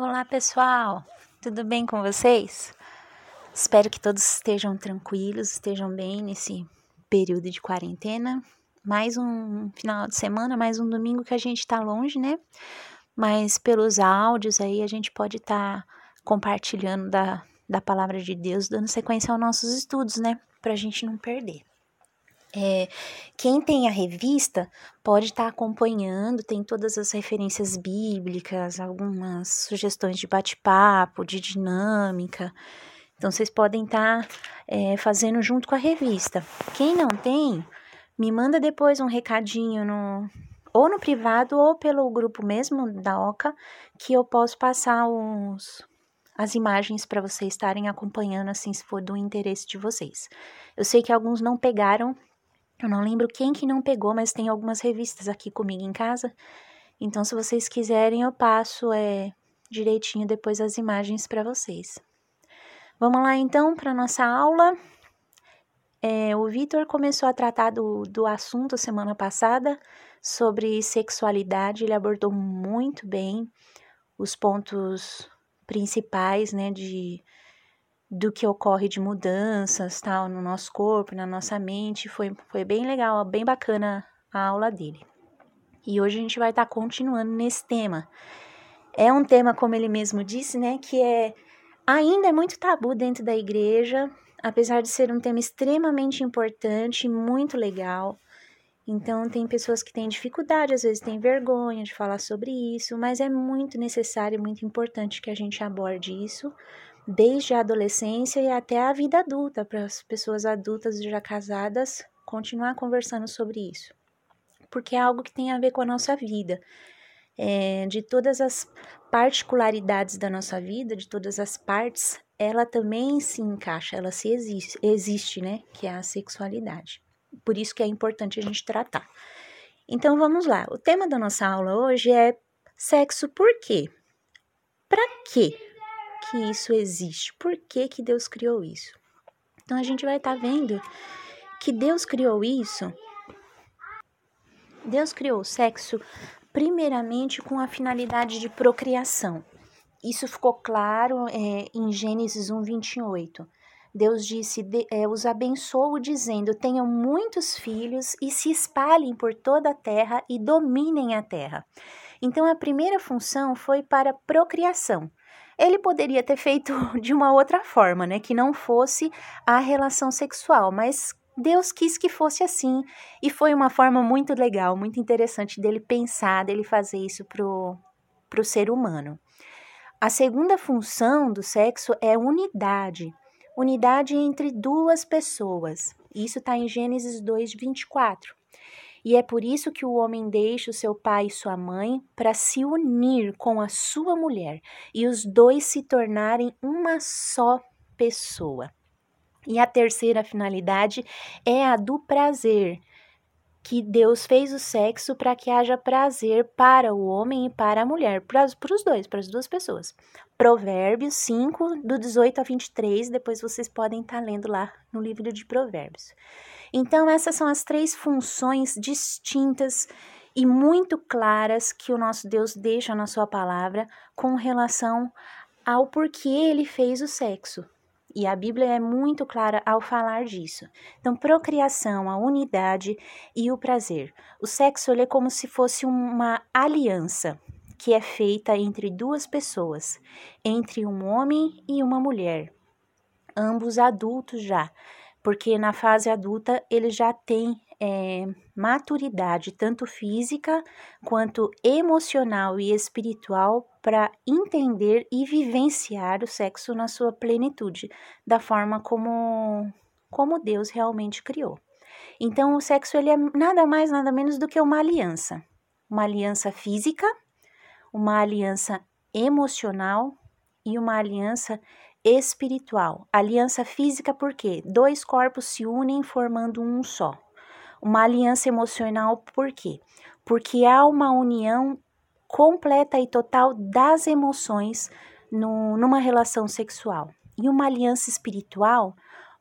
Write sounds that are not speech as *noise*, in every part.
Olá, pessoal! Tudo bem com vocês? Espero que todos estejam tranquilos, estejam bem nesse período de quarentena. Mais um final de semana, mais um domingo que a gente tá longe, né? Mas pelos áudios aí a gente pode estar tá compartilhando da, da palavra de Deus, dando sequência aos nossos estudos, né? Pra gente não perder. É, quem tem a revista pode estar tá acompanhando, tem todas as referências bíblicas, algumas sugestões de bate-papo, de dinâmica. Então, vocês podem estar tá, é, fazendo junto com a revista. Quem não tem, me manda depois um recadinho no, ou no privado ou pelo grupo mesmo da OCA, que eu posso passar os, as imagens para vocês estarem acompanhando, assim, se for do interesse de vocês. Eu sei que alguns não pegaram eu não lembro quem que não pegou, mas tem algumas revistas aqui comigo em casa. Então, se vocês quiserem, eu passo é, direitinho depois as imagens para vocês. Vamos lá então para nossa aula. É, o Vitor começou a tratar do, do assunto semana passada sobre sexualidade. Ele abordou muito bem os pontos principais, né, de do que ocorre de mudanças, tal, no nosso corpo, na nossa mente. Foi, foi bem legal, bem bacana a aula dele. E hoje a gente vai estar tá continuando nesse tema. É um tema, como ele mesmo disse, né, que é ainda é muito tabu dentro da igreja, apesar de ser um tema extremamente importante, muito legal. Então, tem pessoas que têm dificuldade, às vezes têm vergonha de falar sobre isso, mas é muito necessário, muito importante que a gente aborde isso, desde a adolescência e até a vida adulta, para as pessoas adultas já casadas continuar conversando sobre isso. Porque é algo que tem a ver com a nossa vida. É, de todas as particularidades da nossa vida, de todas as partes, ela também se encaixa, ela se existe, existe, né? Que é a sexualidade. Por isso que é importante a gente tratar. Então vamos lá. O tema da nossa aula hoje é sexo por quê? Para quê? Que isso existe? Por que, que Deus criou isso? Então a gente vai estar tá vendo que Deus criou isso. Deus criou o sexo primeiramente com a finalidade de procriação. Isso ficou claro é, em Gênesis 1, 28. Deus disse, de, é, os abençoou dizendo, tenham muitos filhos e se espalhem por toda a terra e dominem a terra. Então a primeira função foi para procriação. Ele poderia ter feito *laughs* de uma outra forma, né? Que não fosse a relação sexual, mas Deus quis que fosse assim. E foi uma forma muito legal, muito interessante dele pensar, dele fazer isso pro, pro ser humano. A segunda função do sexo é unidade. Unidade entre duas pessoas. Isso está em Gênesis 2, 24. E é por isso que o homem deixa o seu pai e sua mãe para se unir com a sua mulher e os dois se tornarem uma só pessoa. E a terceira finalidade é a do prazer, que Deus fez o sexo para que haja prazer para o homem e para a mulher, para, os dois, para as duas pessoas. Provérbios 5, do 18 a 23, depois vocês podem estar tá lendo lá no livro de Provérbios. Então, essas são as três funções distintas e muito claras que o nosso Deus deixa na sua palavra com relação ao porquê ele fez o sexo. E a Bíblia é muito clara ao falar disso. Então, procriação, a unidade e o prazer. O sexo é como se fosse uma aliança que é feita entre duas pessoas, entre um homem e uma mulher, ambos adultos já, porque na fase adulta ele já tem é, maturidade, tanto física quanto emocional e espiritual, para entender e vivenciar o sexo na sua plenitude, da forma como, como Deus realmente criou. Então, o sexo ele é nada mais, nada menos do que uma aliança. Uma aliança física, uma aliança emocional e uma aliança espiritual. Aliança física porque dois corpos se unem formando um só. Uma aliança emocional por quê? Porque há uma união completa e total das emoções no, numa relação sexual. E uma aliança espiritual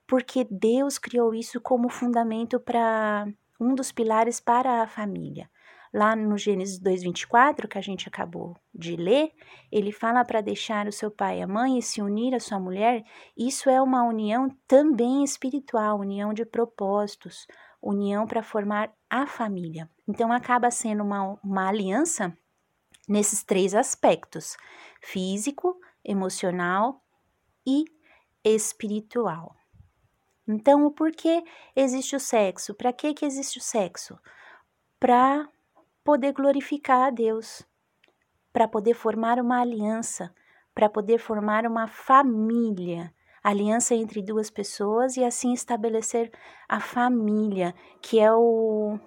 porque Deus criou isso como fundamento para um dos pilares para a família. Lá no Gênesis 2:24, que a gente acabou de ler, ele fala para deixar o seu pai e a mãe e se unir à sua mulher. Isso é uma união também espiritual, união de propósitos, união para formar a família. Então acaba sendo uma, uma aliança nesses três aspectos: físico, emocional e espiritual. Então, o porquê existe o sexo? Para que, que existe o sexo? Para poder glorificar a Deus, para poder formar uma aliança, para poder formar uma família, aliança entre duas pessoas e assim estabelecer a família, que é o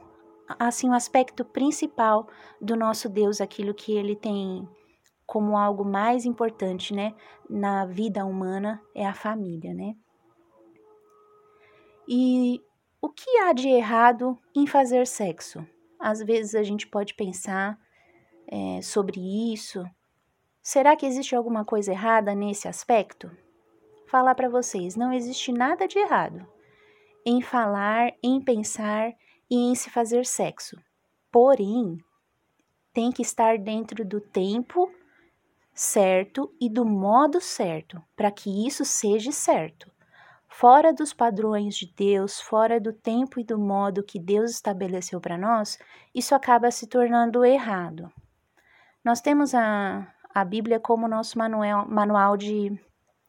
assim o aspecto principal do nosso Deus, aquilo que ele tem como algo mais importante, né, na vida humana é a família, né? E o que há de errado em fazer sexo? Às vezes a gente pode pensar é, sobre isso. Será que existe alguma coisa errada nesse aspecto? Falar para vocês, não existe nada de errado em falar, em pensar e em se fazer sexo. Porém, tem que estar dentro do tempo certo e do modo certo para que isso seja certo fora dos padrões de Deus, fora do tempo e do modo que Deus estabeleceu para nós, isso acaba se tornando errado. Nós temos a, a Bíblia como nosso manual, manual de,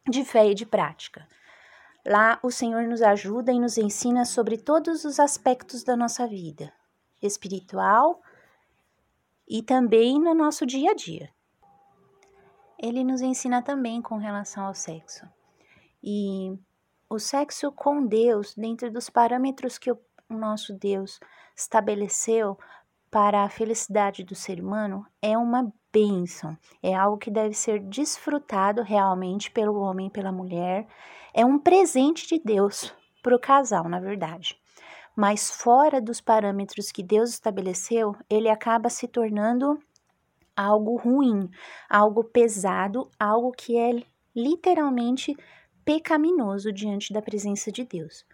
de fé e de prática. Lá o Senhor nos ajuda e nos ensina sobre todos os aspectos da nossa vida, espiritual e também no nosso dia a dia. Ele nos ensina também com relação ao sexo. E o sexo com Deus, dentro dos parâmetros que o nosso Deus estabeleceu para a felicidade do ser humano, é uma bênção, é algo que deve ser desfrutado realmente pelo homem e pela mulher, é um presente de Deus para o casal, na verdade. Mas fora dos parâmetros que Deus estabeleceu, ele acaba se tornando algo ruim, algo pesado, algo que é literalmente pecaminoso diante da presença de Deus.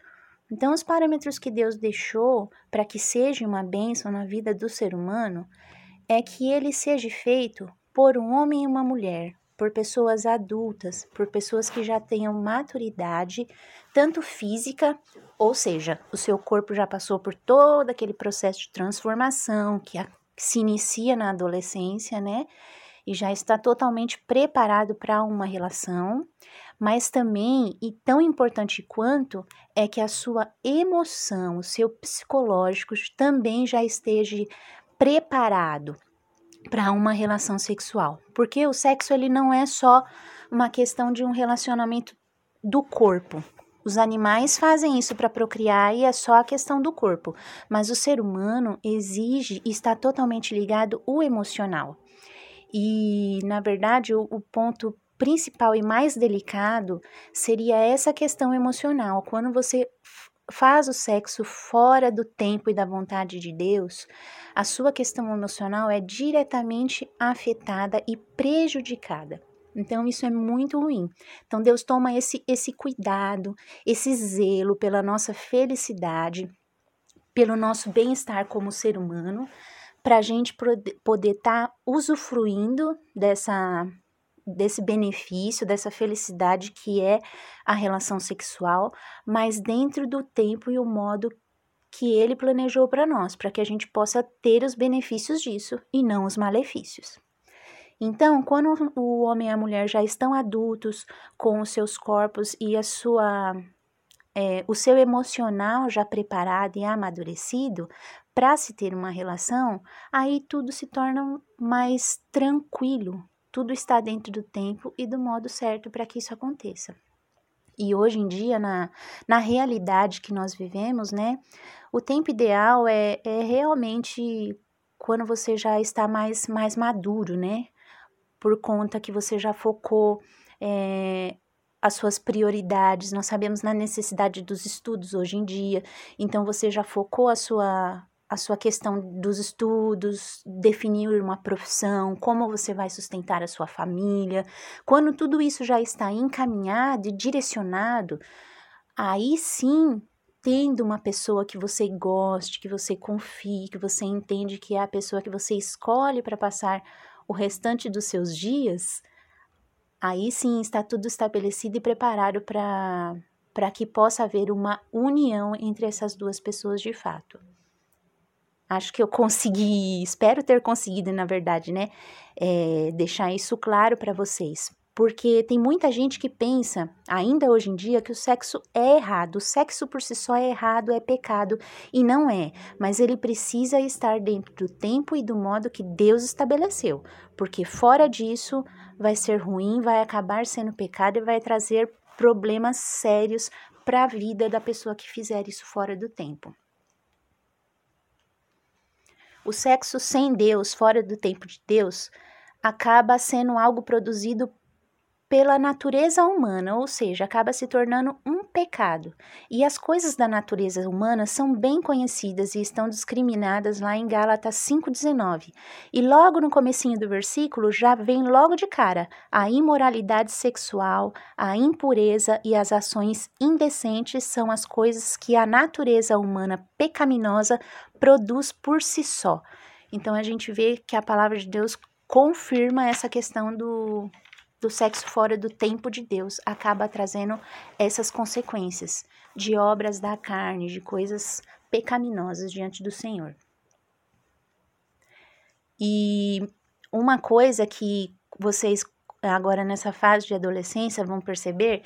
Então, os parâmetros que Deus deixou para que seja uma bênção na vida do ser humano é que ele seja feito por um homem e uma mulher, por pessoas adultas, por pessoas que já tenham maturidade, tanto física, ou seja, o seu corpo já passou por todo aquele processo de transformação que, a, que se inicia na adolescência, né? E já está totalmente preparado para uma relação mas também, e tão importante quanto, é que a sua emoção, o seu psicológico também já esteja preparado para uma relação sexual. Porque o sexo ele não é só uma questão de um relacionamento do corpo. Os animais fazem isso para procriar e é só a questão do corpo, mas o ser humano exige e está totalmente ligado o emocional. E, na verdade, o, o ponto principal e mais delicado seria essa questão emocional. Quando você faz o sexo fora do tempo e da vontade de Deus, a sua questão emocional é diretamente afetada e prejudicada. Então isso é muito ruim. Então Deus toma esse esse cuidado, esse zelo pela nossa felicidade, pelo nosso bem-estar como ser humano, para a gente poder estar tá usufruindo dessa desse benefício, dessa felicidade que é a relação sexual, mas dentro do tempo e o modo que ele planejou para nós, para que a gente possa ter os benefícios disso e não os malefícios. Então, quando o homem e a mulher já estão adultos, com os seus corpos e a sua, é, o seu emocional já preparado e amadurecido para se ter uma relação, aí tudo se torna mais tranquilo, tudo está dentro do tempo e do modo certo para que isso aconteça. E hoje em dia, na, na realidade que nós vivemos, né, o tempo ideal é, é realmente quando você já está mais, mais maduro, né? Por conta que você já focou é, as suas prioridades. Nós sabemos na necessidade dos estudos hoje em dia, então você já focou a sua a sua questão dos estudos, definir uma profissão, como você vai sustentar a sua família. Quando tudo isso já está encaminhado e direcionado, aí sim tendo uma pessoa que você goste, que você confie, que você entende que é a pessoa que você escolhe para passar o restante dos seus dias, aí sim está tudo estabelecido e preparado para que possa haver uma união entre essas duas pessoas de fato. Acho que eu consegui, *laughs* espero ter conseguido, na verdade, né? É, deixar isso claro para vocês. Porque tem muita gente que pensa, ainda hoje em dia, que o sexo é errado. O sexo por si só é errado, é pecado. E não é. Mas ele precisa estar dentro do tempo e do modo que Deus estabeleceu. Porque fora disso, vai ser ruim, vai acabar sendo pecado e vai trazer problemas sérios para a vida da pessoa que fizer isso fora do tempo. O sexo sem Deus, fora do tempo de Deus, acaba sendo algo produzido pela natureza humana, ou seja, acaba se tornando um pecado. E as coisas da natureza humana são bem conhecidas e estão discriminadas lá em Gálatas 5:19. E logo no comecinho do versículo já vem logo de cara a imoralidade sexual, a impureza e as ações indecentes são as coisas que a natureza humana pecaminosa produz por si só. Então a gente vê que a palavra de Deus confirma essa questão do do sexo fora do tempo de Deus acaba trazendo essas consequências de obras da carne, de coisas pecaminosas diante do Senhor. E uma coisa que vocês agora nessa fase de adolescência vão perceber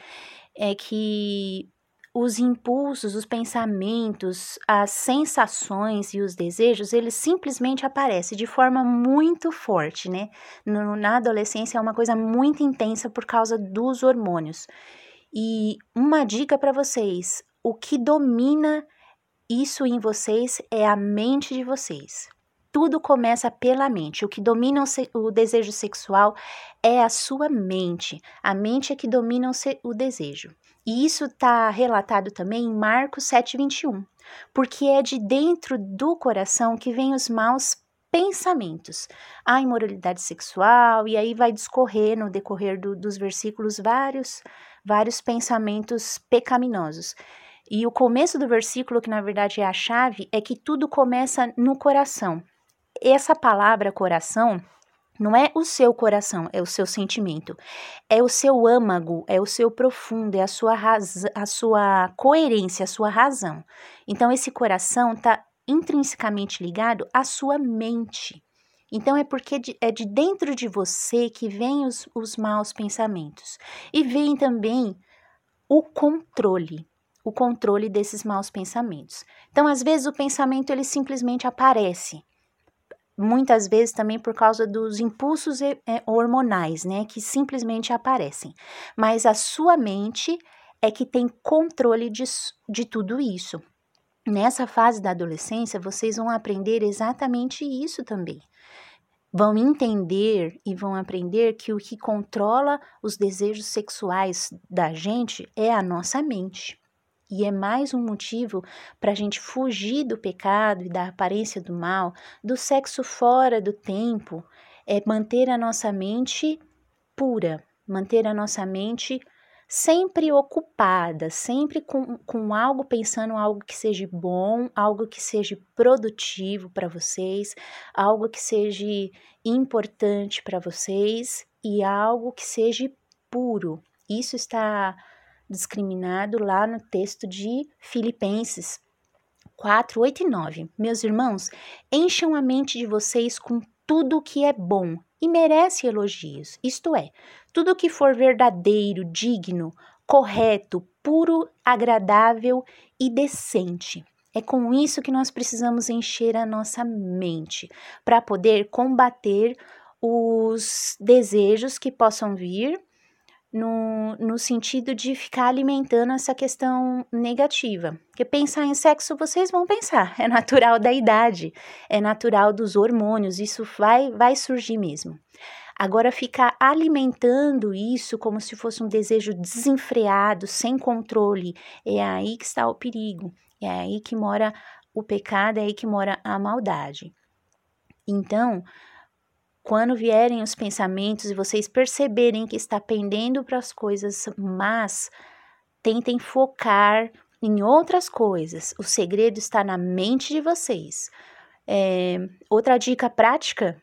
é que os impulsos, os pensamentos, as sensações e os desejos, eles simplesmente aparecem de forma muito forte, né? No, na adolescência é uma coisa muito intensa por causa dos hormônios. E uma dica para vocês: o que domina isso em vocês é a mente de vocês. Tudo começa pela mente. O que domina o, desejo sexual é a sua mente. A mente é que domina o desejo. E isso está relatado também em Marcos 7,21, porque é de dentro do coração que vêm os maus pensamentos, a imoralidade sexual, e aí vai discorrer no decorrer do, dos versículos vários, vários pensamentos pecaminosos. E o começo do versículo, que na verdade é a chave, é que tudo começa no coração. Essa palavra coração não é o seu coração, é o seu sentimento. É o seu âmago, é o seu profundo, é a sua, a sua coerência, a sua razão. Então, esse coração está intrinsecamente ligado à sua mente. Então, é porque é de dentro de você que vêm os, os maus pensamentos. E vem também o controle o controle desses maus pensamentos. Então, às vezes o pensamento ele simplesmente aparece muitas vezes também por causa dos impulsos é, hormonais, né, que simplesmente aparecem. Mas a sua mente é que tem controle de, de tudo isso. Nessa fase da adolescência, vocês vão aprender exatamente isso também. Vão entender e vão aprender que o que controla os desejos sexuais da gente é a nossa mente. E é mais um motivo para a gente fugir do pecado e da aparência do mal, do sexo fora do tempo, é manter a nossa mente pura, manter a nossa mente sempre ocupada, sempre com, com algo pensando algo que seja bom, algo que seja produtivo para vocês, algo que seja importante para vocês e algo que seja puro. Isso está discriminado lá no texto de Filipenses 4, 8 e 9. Meus irmãos, encham a mente de vocês com tudo o que é bom e merece elogios, isto é, tudo o que for verdadeiro, digno, correto, puro, agradável e decente. É com isso que nós precisamos encher a nossa mente para poder combater os desejos que possam vir no, no sentido de ficar alimentando essa questão negativa. Porque pensar em sexo vocês vão pensar, *laughs* é natural da idade, é natural dos hormônios, isso vai, vai surgir mesmo. Agora, ficar alimentando isso como se fosse um desejo desenfreado, sem controle, é aí que está o perigo, é aí que mora o pecado, é aí que mora a maldade. Então, quando vierem os pensamentos e vocês perceberem que está pendendo para as coisas mas tentem focar em outras coisas. O segredo está na mente de vocês. É, outra dica prática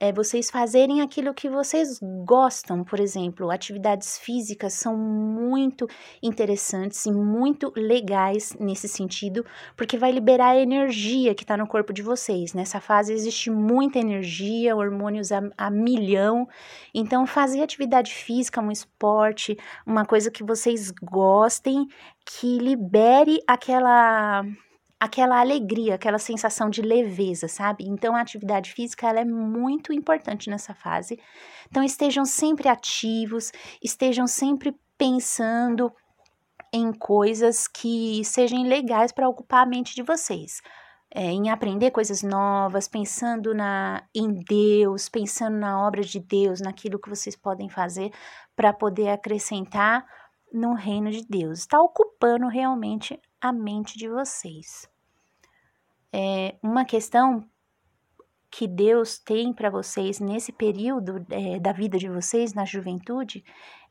é vocês fazerem aquilo que vocês gostam, por exemplo, atividades físicas são muito interessantes e muito legais nesse sentido, porque vai liberar a energia que está no corpo de vocês. Nessa fase existe muita energia, hormônios a, a milhão, então fazer atividade física, um esporte, uma coisa que vocês gostem, que libere aquela aquela alegria, aquela sensação de leveza, sabe? Então a atividade física ela é muito importante nessa fase. Então estejam sempre ativos, estejam sempre pensando em coisas que sejam legais para ocupar a mente de vocês. É, em aprender coisas novas, pensando na em Deus, pensando na obra de Deus, naquilo que vocês podem fazer para poder acrescentar no reino de Deus. Está ocupando realmente a mente de vocês. É uma questão que Deus tem para vocês nesse período é, da vida de vocês, na juventude,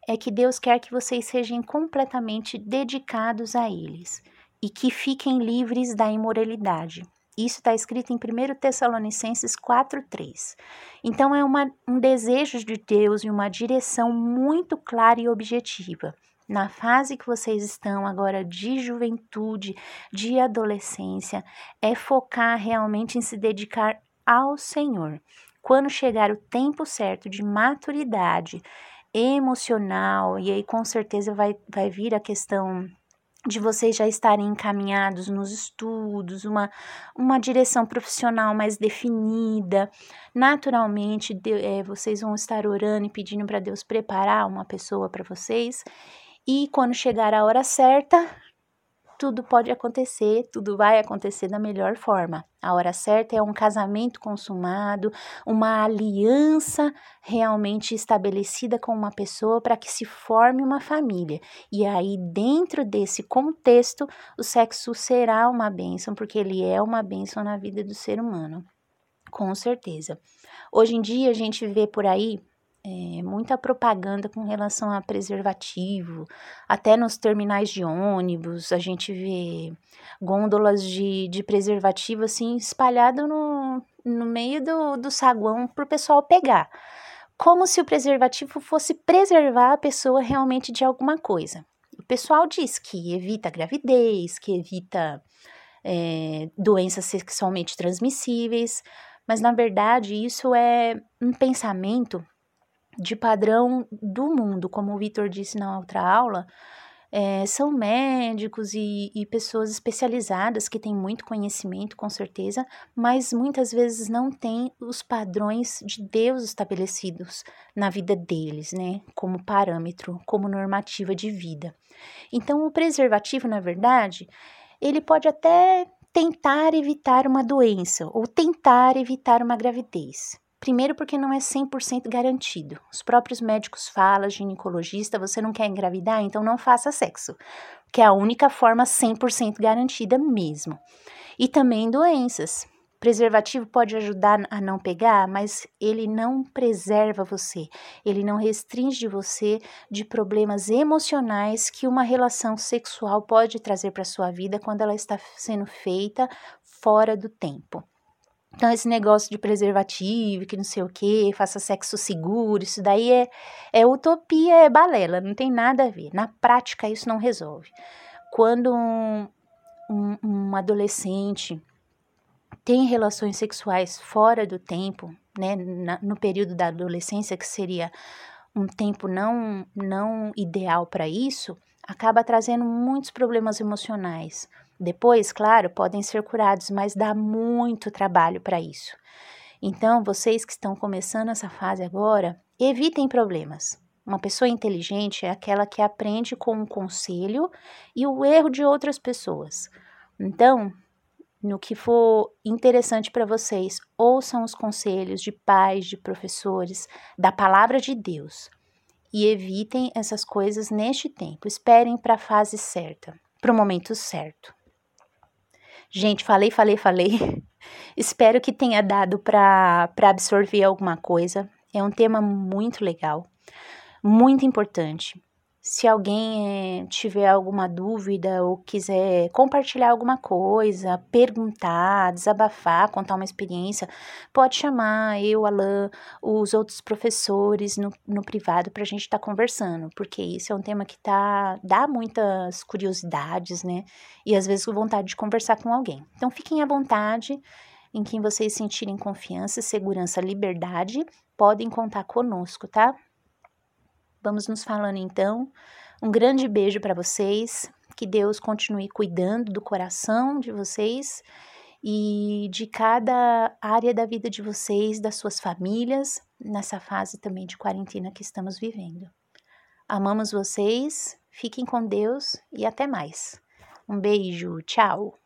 é que Deus quer que vocês sejam completamente dedicados a eles e que fiquem livres da imoralidade. Isso está escrito em 1 Tessalonicenses 4,3. Então, é uma, um desejo de Deus e uma direção muito clara e objetiva na fase que vocês estão agora de juventude, de adolescência, é focar realmente em se dedicar ao Senhor. Quando chegar o tempo certo de maturidade emocional, e aí com certeza vai, vai vir a questão de vocês já estarem encaminhados nos estudos, uma, uma direção profissional mais definida. Naturalmente, de, é, vocês vão estar orando e pedindo para Deus preparar uma pessoa para vocês. E quando chegar a hora certa, tudo pode acontecer, tudo vai acontecer da melhor forma. A hora certa é um casamento consumado, uma aliança realmente estabelecida com uma pessoa para que se forme uma família. E aí, dentro desse contexto, o sexo será uma bênção, porque ele é uma bênção na vida do ser humano. Com certeza. Hoje em dia, a gente vê por aí é, muita propaganda com relação a preservativo, até nos terminais de ônibus a gente vê gôndolas de, de preservativo assim espalhado no, no meio do, do saguão para o pessoal pegar, como se o preservativo fosse preservar a pessoa realmente de alguma coisa. O pessoal diz que evita gravidez, que evita é, doenças sexualmente transmissíveis, mas na verdade isso é um pensamento de padrão do mundo, como o Vitor disse na outra aula, é, são médicos e, e, pessoas especializadas que têm muito conhecimento, com certeza, mas muitas vezes não têm os padrões de Deus estabelecidos na vida deles, né? Como parâmetro, como normativa de vida. Então, o preservativo, na verdade, ele pode até tentar evitar uma doença ou tentar evitar uma gravidez. Primeiro, porque não é 100% garantido. Os próprios médicos falam, ginecologista, você não quer engravidar, então não faça sexo, que é a única forma 100% garantida mesmo. E também doenças. Preservativo pode ajudar a não pegar, mas ele não preserva você, ele não restringe você de problemas emocionais que uma relação sexual pode trazer para sua vida quando ela está sendo feita fora do tempo. Então, esse negócio de preservativo, que não sei o que, faça sexo seguro, isso daí é, é utopia, é balela, não tem nada a ver. Na prática, isso não resolve. Quando um, um, um adolescente tem relações sexuais fora do tempo, né, na, no período da adolescência, que seria um tempo não, não ideal para isso, acaba trazendo muitos problemas emocionais depois, claro, podem ser curados, mas dá muito trabalho para isso. Então, vocês que estão começando essa fase agora, evitem problemas. Uma pessoa inteligente é aquela que aprende com o conselho e o erro de outras pessoas. Então, no que for interessante para vocês, ouçam os conselhos de pais, de professores, da palavra de Deus e evitem essas coisas neste tempo. Esperem para a fase certa, para o momento certo. Gente, falei, falei, falei. *laughs* Espero que tenha dado para absorver alguma coisa. É um tema muito legal, muito importante. Se alguém é, tiver alguma dúvida ou quiser compartilhar alguma coisa, perguntar, desabafar, contar uma experiência, pode chamar eu, Alain, os outros professores no, no privado para a gente estar tá conversando, porque isso é um tema que tá, dá muitas curiosidades, né? E às vezes vontade de conversar com alguém. Então fiquem à vontade, em quem vocês sentirem confiança, segurança, liberdade, podem contar conosco, tá? Vamos nos falando então. Um grande beijo para vocês. Que Deus continue cuidando do coração de vocês e de cada área da vida de vocês, das suas famílias, nessa fase também de quarentena que estamos vivendo. Amamos vocês, fiquem com Deus e até mais. Um beijo, tchau!